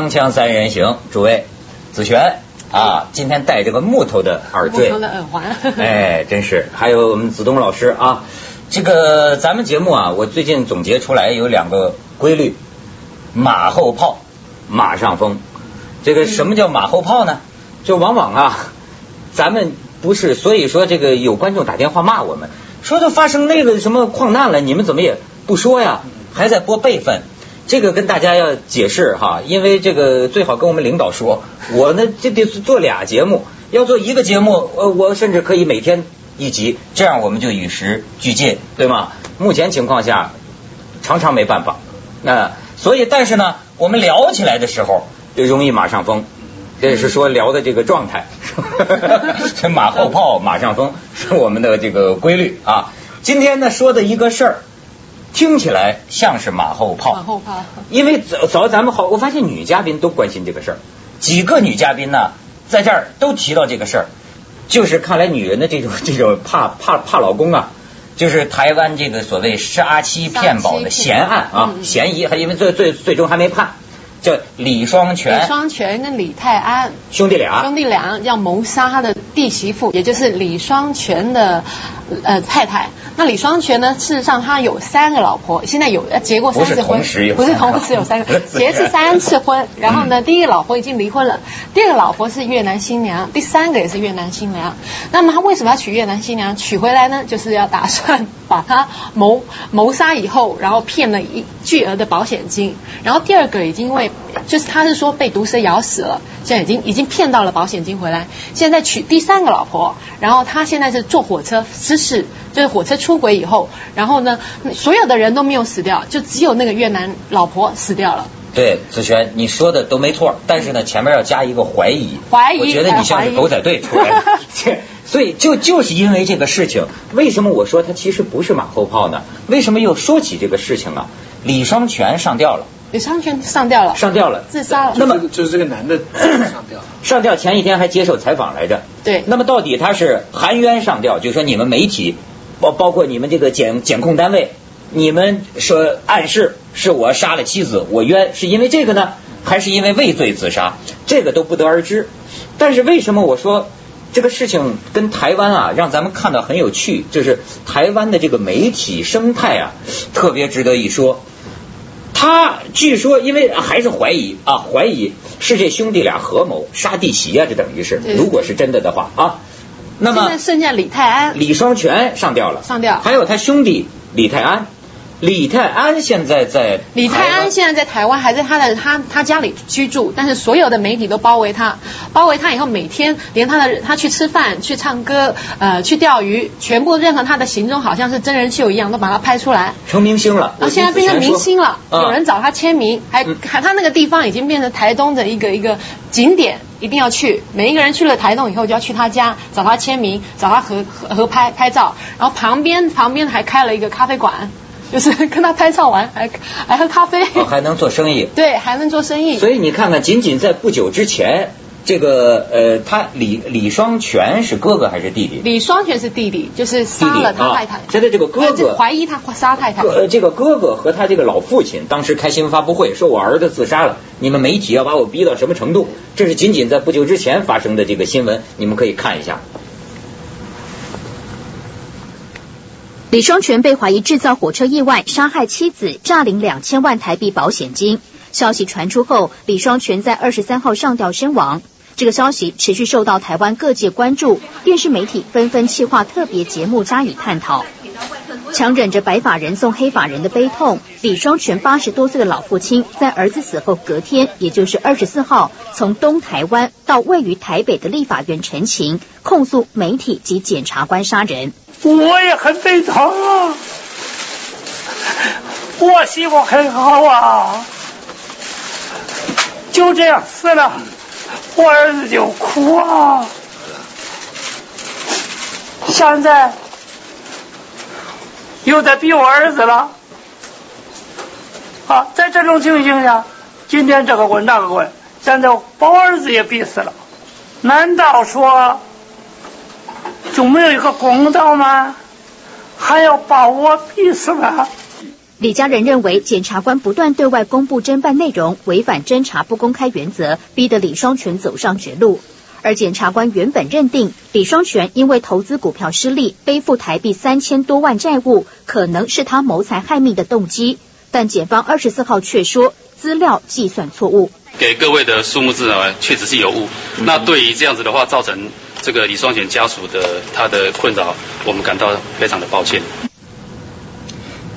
锵锵三人行，诸位，子璇啊，今天戴这个木头的耳坠，木头的耳环，哎，真是。还有我们子东老师啊，这个咱们节目啊，我最近总结出来有两个规律：马后炮，马上风。这个什么叫马后炮呢？就往往啊，咱们不是，所以说这个有观众打电话骂我们，说都发生那个什么矿难了，你们怎么也不说呀？还在播备份。这个跟大家要解释哈，因为这个最好跟我们领导说，我呢就得做俩节目，要做一个节目，呃，我甚至可以每天一集，这样我们就与时俱进，对吗？目前情况下，常常没办法，那所以但是呢，我们聊起来的时候就容易马上疯，这是说聊的这个状态，这马后炮马上疯是我们的这个规律啊。今天呢说的一个事儿。听起来像是马后炮，马后炮。因为早早咱们好，我发现女嘉宾都关心这个事儿，几个女嘉宾呢，在这儿都提到这个事儿，就是看来女人的这种 这种怕怕怕老公啊，就是台湾这个所谓杀妻骗保的嫌案啊，嫌疑还因为最最最终还没判。叫李双全，李双全跟李泰安。兄弟俩，兄弟俩要谋杀他的弟媳妇，也就是李双全的呃太太。那李双全呢，事实上他有三个老婆，现在有结过三次婚，不是同时有，三个，结是三次婚。然后呢，第一个老婆已经离婚了，第二个老婆是越南新娘，第三个也是越南新娘。那么他为什么要娶越南新娘？娶回来呢，就是要打算把他谋谋杀以后，然后骗了一巨额的保险金。然后第二个已经因为就是他是说被毒蛇咬死了，现在已经已经骗到了保险金回来，现在娶第三个老婆，然后他现在是坐火车失事，就是火车出轨以后，然后呢，所有的人都没有死掉，就只有那个越南老婆死掉了。对，子璇，你说的都没错，但是呢，前面要加一个怀疑，怀疑，我觉得你像是狗仔队出来的，所以就就是因为这个事情，为什么我说他其实不是马后炮呢？为什么又说起这个事情啊？李双全上吊了。李双全上吊了，上吊了，自杀了。那么就是这个男的 上吊，上吊前一天还接受采访来着。对。那么到底他是含冤上吊，就是说你们媒体，包包括你们这个检检控单位，你们说暗示是我杀了妻子，我冤，是因为这个呢，还是因为畏罪自杀？这个都不得而知。但是为什么我说这个事情跟台湾啊，让咱们看到很有趣，就是台湾的这个媒体生态啊，特别值得一说。他据说，因为还是怀疑啊，怀疑是这兄弟俩合谋杀弟媳啊，这等于是，如果是真的的话啊，那么剩下李泰安、李双全上吊了，上吊，还有他兄弟李泰安。李泰安现在在李泰安现在在台湾，还在他的他他家里居住，但是所有的媒体都包围他，包围他以后，每天连他的他去吃饭、去唱歌、呃去钓鱼，全部任何他的行踪，好像是真人秀一样，都把他拍出来，成明星了。啊，现在变成明星了，有人找他签名，还还他那个地方已经变成台东的一个一个景点，一定要去。每一个人去了台东以后，就要去他家找他签名，找他合合合拍拍照，然后旁边旁边还开了一个咖啡馆。就是跟他拍照完，还还喝咖啡，还能做生意。对，还能做生意。所以你看看，仅仅在不久之前，这个呃，他李李双全是哥哥还是弟弟？李双全是弟弟，就是杀了他太太。现在这个哥哥怀疑他杀太太。呃，这个哥哥和他这个老父亲当时开新闻发布会，说我儿子自杀了，你们媒体要把我逼到什么程度？这是仅仅在不久之前发生的这个新闻，你们可以看一下。李双全被怀疑制造火车意外杀害妻子，诈领两千万台币保险金。消息传出后，李双全在二十三号上吊身亡。这个消息持续受到台湾各界关注，电视媒体纷纷企划特别节目加以探讨。强忍着白发人送黑发人的悲痛，李双全八十多岁的老父亲在儿子死后隔天，也就是二十四号，从东台湾到位于台北的立法院陈情，控诉媒体及检察官杀人。我也很悲痛啊，我媳妇很好啊，就这样死了，我儿子就哭啊。现在又在逼我儿子了，啊，在这种情形下，今天这个问那个问，现在把我儿子也逼死了，难道说？就没有一个公道吗？还要把我逼死吗？李家人认为，检察官不断对外公布侦办内容，违反侦查不公开原则，逼得李双全走上绝路。而检察官原本认定李双全因为投资股票失利，背负台币三千多万债务，可能是他谋财害命的动机。但检方二十四号却说资料计算错误，给各位的数目字呢确实是有误。那对于这样子的话，造成这个李双全家属的他的困扰，我们感到非常的抱歉。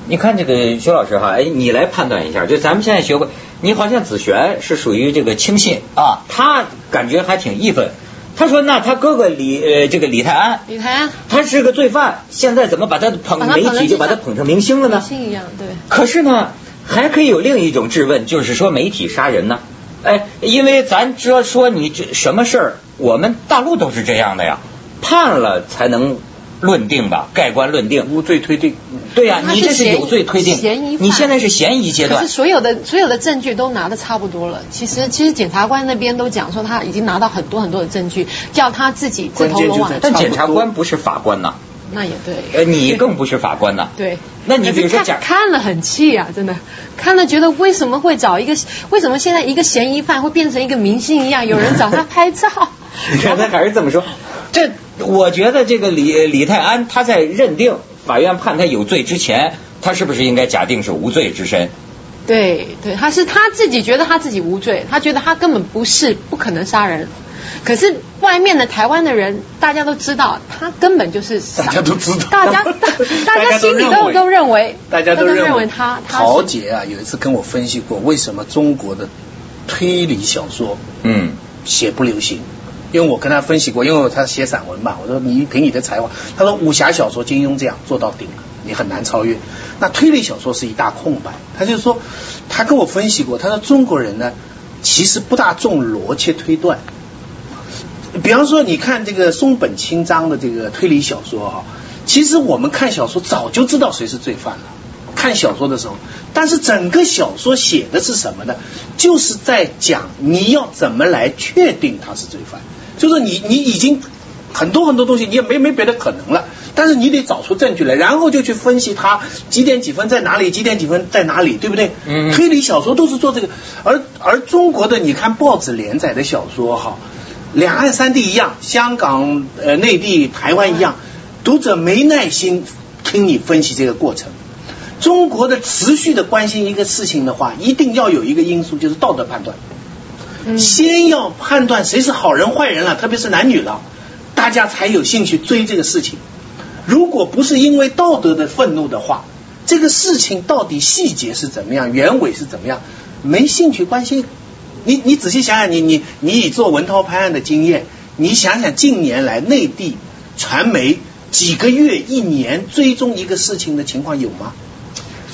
你看这个薛老师哈，哎，你来判断一下，就咱们现在学会，你好像子璇是属于这个轻信啊，他感觉还挺义愤。他说那他哥哥李呃这个李泰安，李泰安，他是个罪犯，现在怎么把他捧媒体就把他捧成明星了呢？明星一样，对。可是呢，还可以有另一种质问，就是说媒体杀人呢？哎，因为咱说说你这什么事儿，我们大陆都是这样的呀，判了才能。论定吧，盖棺论定，无罪推定。对呀，你这是有罪推定，嫌疑你现在是嫌疑阶段。可是所有的所有的证据都拿的差不多了。其实其实检察官那边都讲说他已经拿到很多很多的证据，叫他自己自投罗网。但检察官不是法官呐。那也对。呃，你更不是法官呐。对。那你比如说讲看了很气啊，真的看了觉得为什么会找一个为什么现在一个嫌疑犯会变成一个明星一样，有人找他拍照。你看他还是这么说，这。我觉得这个李李泰安他在认定法院判他有罪之前，他是不是应该假定是无罪之身？对对，他是他自己觉得他自己无罪，他觉得他根本不是不可能杀人。可是外面的台湾的人，大家都知道他根本就是大家都知道，大家 大家心里都都认为，大家都认为他。陶杰啊，有一次跟我分析过，为什么中国的推理小说嗯写不流行。因为我跟他分析过，因为他写散文嘛，我说你凭你的才华，他说武侠小说金庸这样做到顶了，你很难超越。那推理小说是一大空白。他就说，他跟我分析过，他说中国人呢，其实不大重逻辑推断。比方说，你看这个松本清张的这个推理小说哈，其实我们看小说早就知道谁是罪犯了。看小说的时候，但是整个小说写的是什么呢？就是在讲你要怎么来确定他是罪犯。就是你，你已经很多很多东西，你也没没别的可能了。但是你得找出证据来，然后就去分析它几点几分在哪里，几点几分在哪里，对不对？嗯。推理小说都是做这个，而而中国的，你看报纸连载的小说哈，两岸三地一样，香港、呃内地、台湾一样，读者没耐心听你分析这个过程。中国的持续的关心一个事情的话，一定要有一个因素，就是道德判断。先要判断谁是好人坏人了，特别是男女了，大家才有兴趣追这个事情。如果不是因为道德的愤怒的话，这个事情到底细节是怎么样，原委是怎么样，没兴趣关心。你你仔细想想，你你你以做文涛拍案的经验，你想想近年来内地传媒几个月、一年追踪一个事情的情况有吗？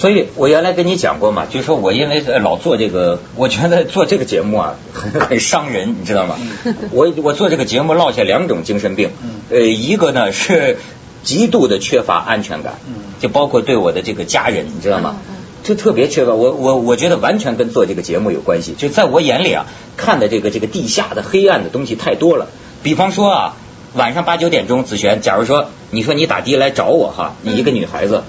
所以我原来跟你讲过嘛，就是说我因为老做这个，我觉得做这个节目啊很 很伤人，你知道吗？我我做这个节目落下两种精神病，呃，一个呢是极度的缺乏安全感，就包括对我的这个家人，你知道吗？就特别缺乏。我我我觉得完全跟做这个节目有关系。就在我眼里啊，看的这个这个地下的黑暗的东西太多了。比方说啊，晚上八九点钟，子璇，假如说你说你打的来找我哈，你一个女孩子。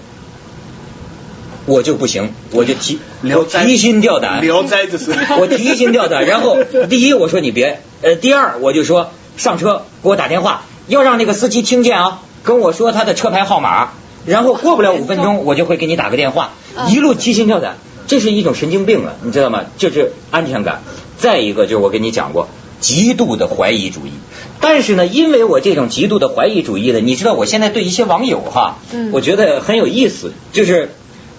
我就不行，我就提我提心吊胆，聊斋就是，我提心吊胆。然后第一我说你别，呃，第二我就说上车给我打电话，要让那个司机听见啊，跟我说他的车牌号码。然后过不了五分钟，我就会给你打个电话，一路提心吊胆，这是一种神经病了，你知道吗？就是安全感。再一个就是我跟你讲过，极度的怀疑主义。但是呢，因为我这种极度的怀疑主义呢，你知道我现在对一些网友哈，我觉得很有意思，就是。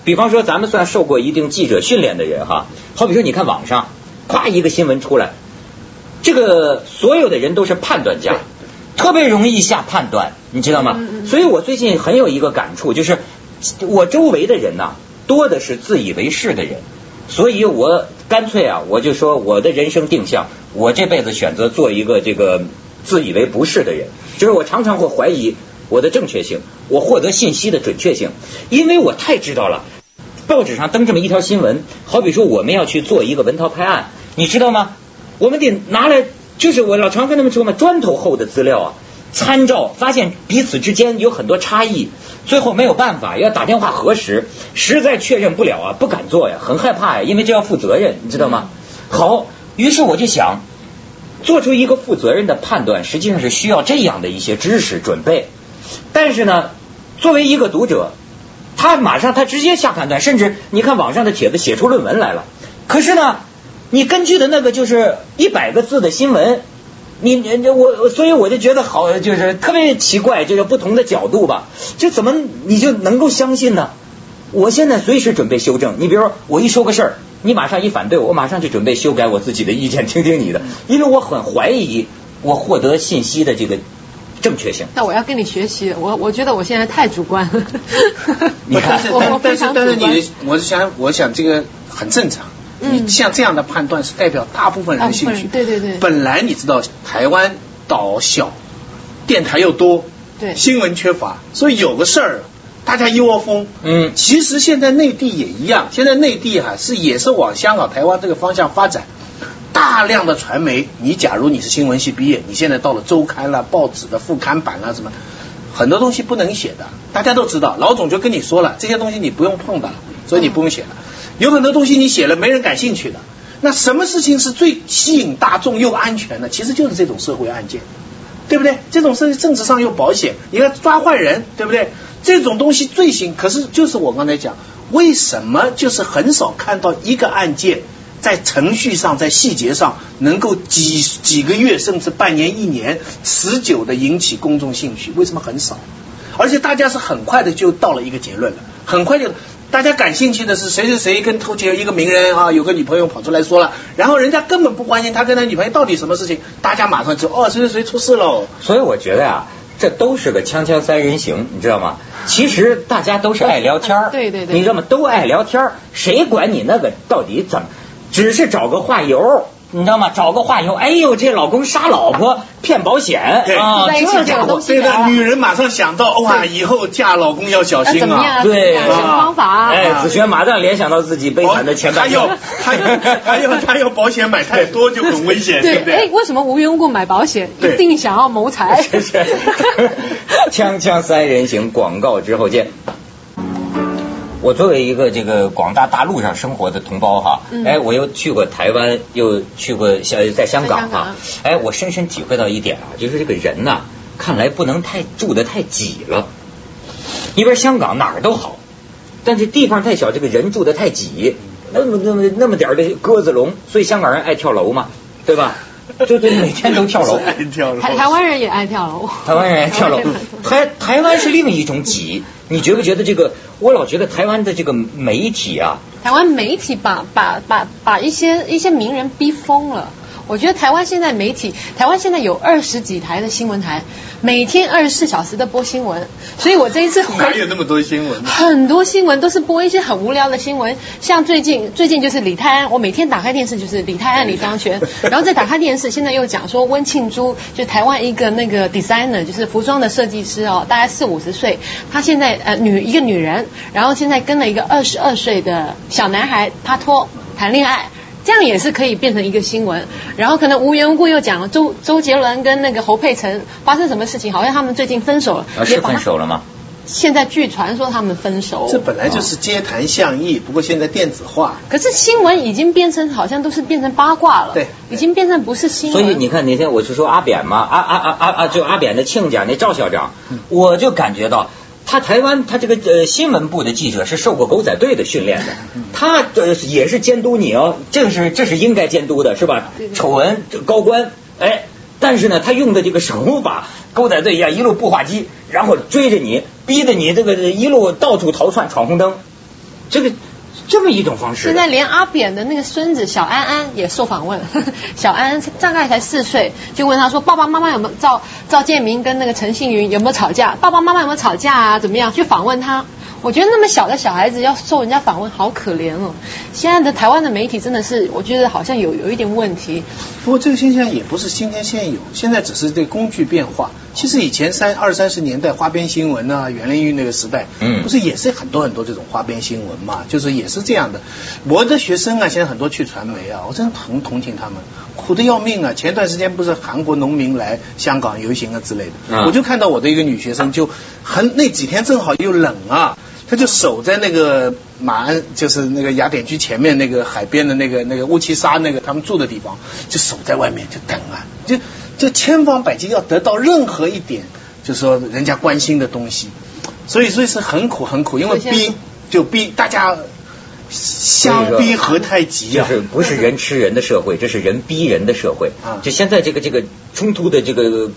比方说，咱们算受过一定记者训练的人哈，好比说，你看网上，咵一个新闻出来，这个所有的人都是判断家，特别容易下判断，你知道吗？所以我最近很有一个感触，就是我周围的人呐，多的是自以为是的人，所以我干脆啊，我就说我的人生定向，我这辈子选择做一个这个自以为不是的人，就是我常常会怀疑。我的正确性，我获得信息的准确性，因为我太知道了。报纸上登这么一条新闻，好比说我们要去做一个文涛拍案，你知道吗？我们得拿来，就是我老常跟他们说嘛，砖头厚的资料啊。参照，发现彼此之间有很多差异，最后没有办法要打电话核实，实在确认不了啊，不敢做呀，很害怕呀，因为这要负责任，你知道吗？好，于是我就想做出一个负责任的判断，实际上是需要这样的一些知识准备。但是呢，作为一个读者，他马上他直接下判断，甚至你看网上的帖子写出论文来了。可是呢，你根据的那个就是一百个字的新闻，你我所以我就觉得好，就是特别奇怪，就是不同的角度吧，就怎么你就能够相信呢？我现在随时准备修正。你比如说，我一说个事儿，你马上一反对，我马上就准备修改我自己的意见，听听你的，因为我很怀疑我获得信息的这个。正确性。那我要跟你学习，我我觉得我现在太主观了。你看，我非常但是你，我想，我想这个很正常。你像这样的判断是代表大部分人的兴趣。对对对。本来你知道台湾岛小，电台又多，对，新闻缺乏，所以有个事儿大家一窝蜂。嗯。其实现在内地也一样，现在内地哈是也是往香港、台湾这个方向发展。大量的传媒，你假如你是新闻系毕业，你现在到了周刊了、报纸的副刊版了什么，很多东西不能写的，大家都知道。老总就跟你说了，这些东西你不用碰的，所以你不用写了。有很多东西你写了没人感兴趣的。那什么事情是最吸引大众又安全的？其实就是这种社会案件，对不对？这种是政治上又保险。你看抓坏人，对不对？这种东西最新，可是就是我刚才讲，为什么就是很少看到一个案件？在程序上，在细节上，能够几几个月甚至半年、一年持久的引起公众兴趣，为什么很少？而且大家是很快的就到了一个结论了，很快就大家感兴趣的是谁谁谁跟偷窃一个名人啊，有个女朋友跑出来说了，然后人家根本不关心他跟他女朋友到底什么事情，大家马上就哦谁谁谁出事喽。所以我觉得呀，这都是个锵锵三人行，你知道吗？其实大家都是爱聊天对对对，你知道吗？都爱聊天谁管你那个到底怎么？只是找个话由，你知道吗？找个话由，哎呦，这老公杀老婆骗保险啊，这家伙，这个女人马上想到哇，以后嫁老公要小心啊，对，什么方法？哎，子轩马上联想到自己悲惨的前半生，他要他要他要保险买太多就很危险，对不对？哎，为什么无缘无故买保险？一定想要谋财。锵锵三人行，广告之后见。我作为一个这个广大大陆上生活的同胞哈，哎，我又去过台湾，又去过香在香港哈，哎，我深深体会到一点啊，就是这个人呐，看来不能太住的太挤了。一边香港哪儿都好，但是地方太小，这个人住的太挤，那么那么那么点的鸽子笼，所以香港人爱跳楼嘛，对吧？就对，每天都跳楼。台台湾人也爱跳楼。台湾人爱跳楼。台台湾是另一种挤，你觉不觉得这个？我老觉得台湾的这个媒体啊，台湾媒体把把把把一些一些名人逼疯了。我觉得台湾现在媒体，台湾现在有二十几台的新闻台，每天二十四小时的播新闻。所以我这一次哪有那么多新闻？很多新闻都是播一些很无聊的新闻，像最近最近就是李泰安，我每天打开电视就是李泰安、李双全，然后再打开电视，现在又讲说温庆珠，就台湾一个那个 designer，就是服装的设计师哦，大概四五十岁，她现在呃女一个女人，然后现在跟了一个二十二岁的小男孩拍拖谈恋爱。这样也是可以变成一个新闻，然后可能无缘无故又讲周周杰伦跟那个侯佩岑发生什么事情，好像他们最近分手了。是分手了吗？现在据传说他们分手。这本来就是街谈巷议，不过现在电子化。可是新闻已经变成好像都是变成八卦了。对，已经变成不是新闻。所以你看那天我是说阿扁嘛，阿阿阿阿阿就阿扁的亲家那赵校长，我就感觉到。他台湾，他这个呃新闻部的记者是受过狗仔队的训练的，他呃也是监督你哦，这是这是应该监督的是吧？丑闻高官，哎，但是呢，他用的这个手法，狗仔队一样，一路步话机，然后追着你，逼着你这个一路到处逃窜闯红灯，这个。这么一种方式。现在连阿扁的那个孙子小安安也受访问，小安安大概才四岁，就问他说：“爸爸妈妈有没有赵赵建明跟那个陈信云有没有吵架？爸爸妈妈有没有吵架啊？怎么样？”去访问他，我觉得那么小的小孩子要受人家访问，好可怜哦。现在的台湾的媒体真的是，我觉得好像有有一点问题。不过这个现象也不是今天现有，现在只是这工具变化。其实以前三二三十年代花边新闻啊，袁玲玉那个时代，嗯，不是也是很多很多这种花边新闻嘛？就是也是这样的。我的学生啊，现在很多去传媒啊，我真的很同情他们，苦的要命啊。前段时间不是韩国农民来香港游行啊之类的，我就看到我的一个女学生就很那几天正好又冷啊。他就守在那个马鞍，就是那个雅典居前面那个海边的那个那个乌奇沙那个他们住的地方，就守在外面就等啊，就就千方百计要得到任何一点，就说人家关心的东西，所以所以是很苦很苦，因为逼就逼大家相逼何太急啊！就是不是人吃人的社会，这是人逼人的社会啊！就现在这个这个冲突的这个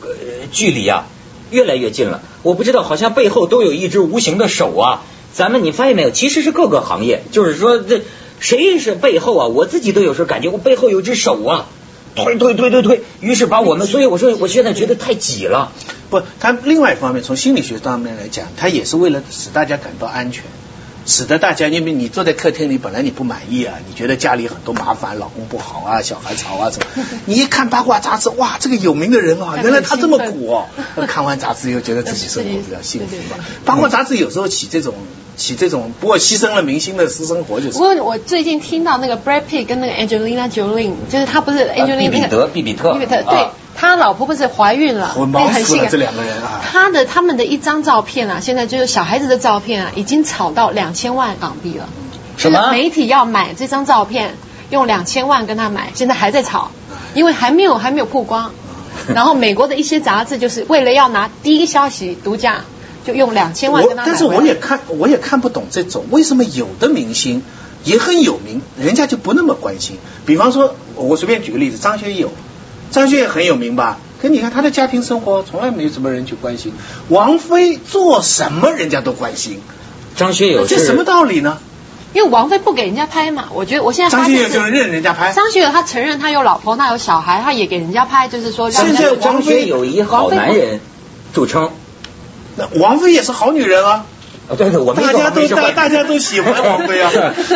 距离啊，越来越近了。我不知道，好像背后都有一只无形的手啊。咱们你发现没有？其实是各个行业，就是说这谁是背后啊？我自己都有时候感觉我背后有只手啊，推推推推推，于是把我们，所以我说我现在觉得太挤了。不，他另外一方面从心理学上面来讲，他也是为了使大家感到安全。使得大家，因为你坐在客厅里，本来你不满意啊，你觉得家里很多麻烦，老公不好啊，小孩吵啊，什么？你一看八卦杂志，哇，这个有名的人啊，原来他这么苦哦。看完杂志又觉得自己生活比较幸福嘛。八卦杂志有时候起这种起这种，不过牺牲了明星的私生活就是。不过我最近听到那个 Brad Pitt 跟那个 Angelina Jolie，就是他不是 Angelina 比特比比特，比比特对。他老婆不是怀孕了，很忙死了这两个人啊。他的他们的一张照片啊，现在就是小孩子的照片啊，已经炒到两千万港币了。什么？媒体要买这张照片，用两千万跟他买，现在还在炒，因为还没有还没有曝光。然后美国的一些杂志就是为了要拿第一个消息独家，就用两千万跟他买。但是我也看我也看不懂这种，为什么有的明星也很有名，人家就不那么关心？比方说，我随便举个例子，张学友。张学友很有名吧？可你看他的家庭生活，从来没有什么人去关心。王菲做什么，人家都关心。张学友这什么道理呢？因为王菲不给人家拍嘛。我觉得我现在张学友就是任人家拍。张学友他承认他有老婆，那有小孩，他也给人家拍，就是说。现在张学友以好男人著称。那王菲也是好女人啊。啊，对对，我们大家都大大家都喜欢王菲啊。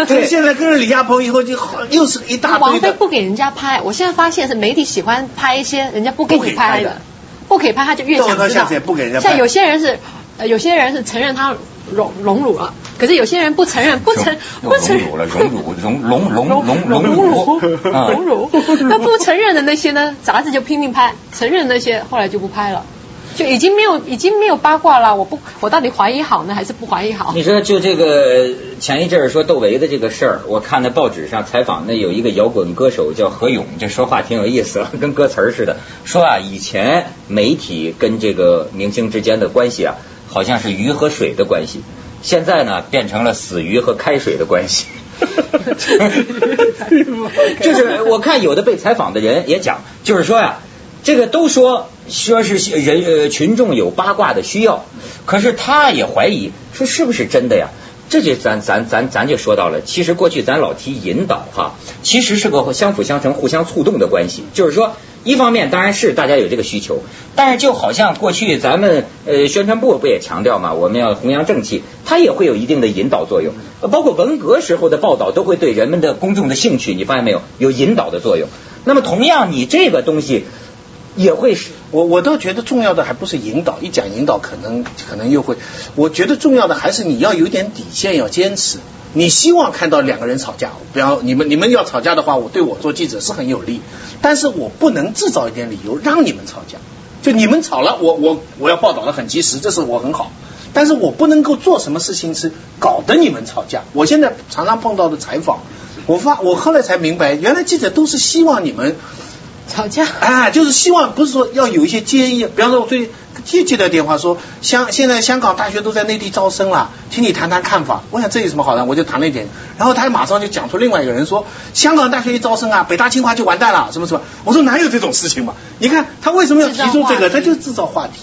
对，现在跟着李亚鹏以后就好，又是一大堆王菲不给人家拍，我现在发现是媒体喜欢拍一些人家不给你拍的，不给。拍他就越想知道。像有些人是，有些人是承认他荣荣辱了，可是有些人不承 认，不承不承荣辱了，荣辱荣荣荣荣荣辱。荣辱，那不承认的那些呢，杂志就拼命拍，承认那些后来就不拍了。就已经没有，已经没有八卦了。我不，我到底怀疑好呢，还是不怀疑好？你说，就这个前一阵儿说窦唯的这个事儿，我看那报纸上采访，那有一个摇滚歌手叫何勇，这说话挺有意思，跟歌词儿似的。说啊，以前媒体跟这个明星之间的关系啊，好像是鱼和水的关系，现在呢，变成了死鱼和开水的关系。就是我看有的被采访的人也讲，就是说呀。这个都说说是人呃群众有八卦的需要，可是他也怀疑说是不是真的呀？这就咱咱咱咱就说到了，其实过去咱老提引导哈，其实是个相辅相成、互相促动的关系。就是说，一方面当然是大家有这个需求，但是就好像过去咱们呃宣传部不也强调嘛，我们要弘扬正气，它也会有一定的引导作用。包括文革时候的报道，都会对人们的公众的兴趣，你发现没有，有引导的作用。那么同样，你这个东西。也会是，我我倒觉得重要的还不是引导，一讲引导可能可能又会，我觉得重要的还是你要有点底线，要坚持。你希望看到两个人吵架，比方你们你们要吵架的话，我对我做记者是很有利，但是我不能制造一点理由让你们吵架。就你们吵了，我我我要报道的很及时，这是我很好，但是我不能够做什么事情是搞得你们吵架。我现在常常碰到的采访，我发我后来才明白，原来记者都是希望你们。吵架啊，就是希望不是说要有一些建议，比方说我最接接到电话说香现在香港大学都在内地招生了，请你谈谈看法。我想这有什么好的，我就谈了一点，然后他马上就讲出另外一个人说香港大学一招生啊，北大清华就完蛋了，什么什么。我说哪有这种事情嘛？你看他为什么要提出这个？他就制造话题。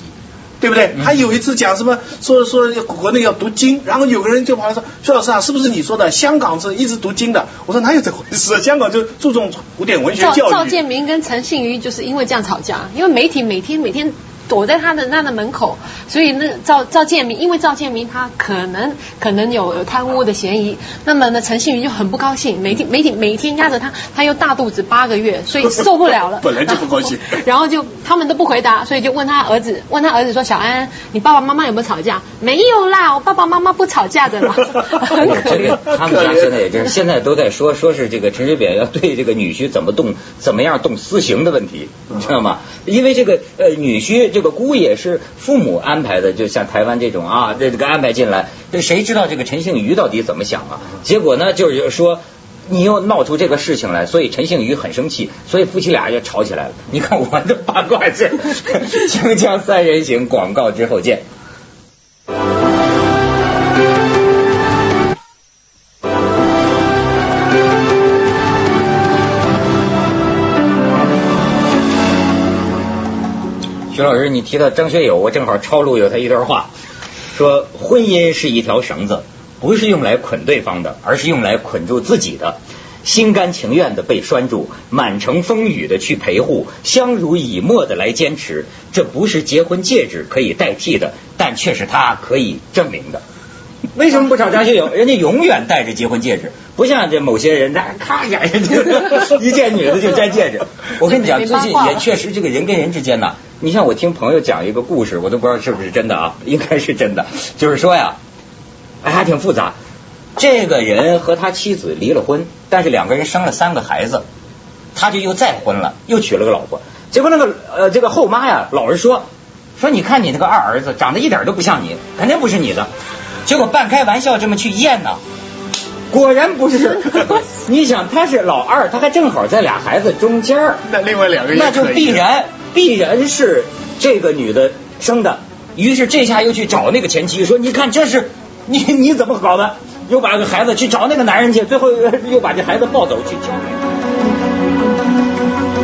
对不对？还有一次讲什么，说说国内要读经，然后有个人就跑来说：“薛老师啊，是不是你说的香港是一直读经的？”我说哪有这回事？香港就注重古典文学教育。赵建明跟陈信瑜就是因为这样吵架，因为媒体每天每天躲在他的那的门口，所以那赵赵建明，因为赵建明他可能可能有有贪污的嫌疑，那么呢陈信宇就很不高兴，每天每天每天压着他，他又大肚子八个月，所以受不了了，本来就不高兴，然后就他们都不回答，所以就问他儿子，问他儿子说小安，你爸爸妈妈有没有吵架？没有啦，我爸爸妈妈不吵架的啦，很可怜。他们家现在也就是现在都在说说是这个陈水扁要对这个女婿怎么动怎么样动私刑的问题，你知道吗？因为这个呃女婿。这个姑爷是父母安排的，就像台湾这种啊，这这个安排进来，这谁知道这个陈幸瑜到底怎么想啊？结果呢，就是说你又闹出这个事情来，所以陈幸瑜很生气，所以夫妻俩就吵起来了。你看我的八卦是 锵锵三人行，广告之后见。徐老师，你提到张学友，我正好抄录有他一段话，说婚姻是一条绳子，不是用来捆对方的，而是用来捆住自己的。心甘情愿的被拴住，满城风雨的去陪护，相濡以沫的来坚持，这不是结婚戒指可以代替的，但却是他可以证明的。为什么不找张学友？人家永远戴着结婚戒指，不像这某些人，那咔一下 一见女的就摘戒指。我跟你讲，最近也确实这个人跟人之间呢。你像我听朋友讲一个故事，我都不知道是不是真的啊，应该是真的。就是说呀，还挺复杂。这个人和他妻子离了婚，但是两个人生了三个孩子，他就又再婚了，又娶了个老婆。结果那个呃这个后妈呀，老是说说你看你那个二儿子长得一点都不像你，肯定不是你的。结果半开玩笑这么去验呢，果然不是。你想他是老二，他还正好在俩孩子中间那另外两个那就必然。必然是这个女的生的，于是这下又去找那个前妻，说你看这是你你怎么搞的？又把个孩子去找那个男人去，最后又把这孩子抱走去交给。